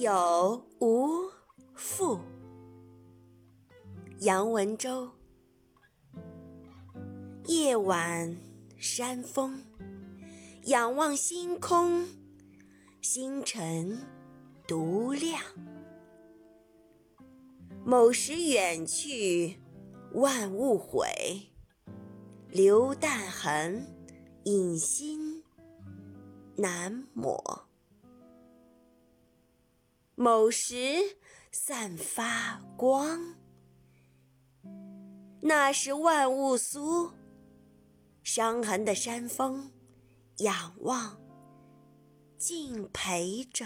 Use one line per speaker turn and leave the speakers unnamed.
有无父。杨文洲。夜晚山峰，仰望星空，星辰独亮。某时远去，万物毁，留淡痕，隐心难抹。某时散发光，那是万物苏。伤痕的山峰，仰望，敬陪着。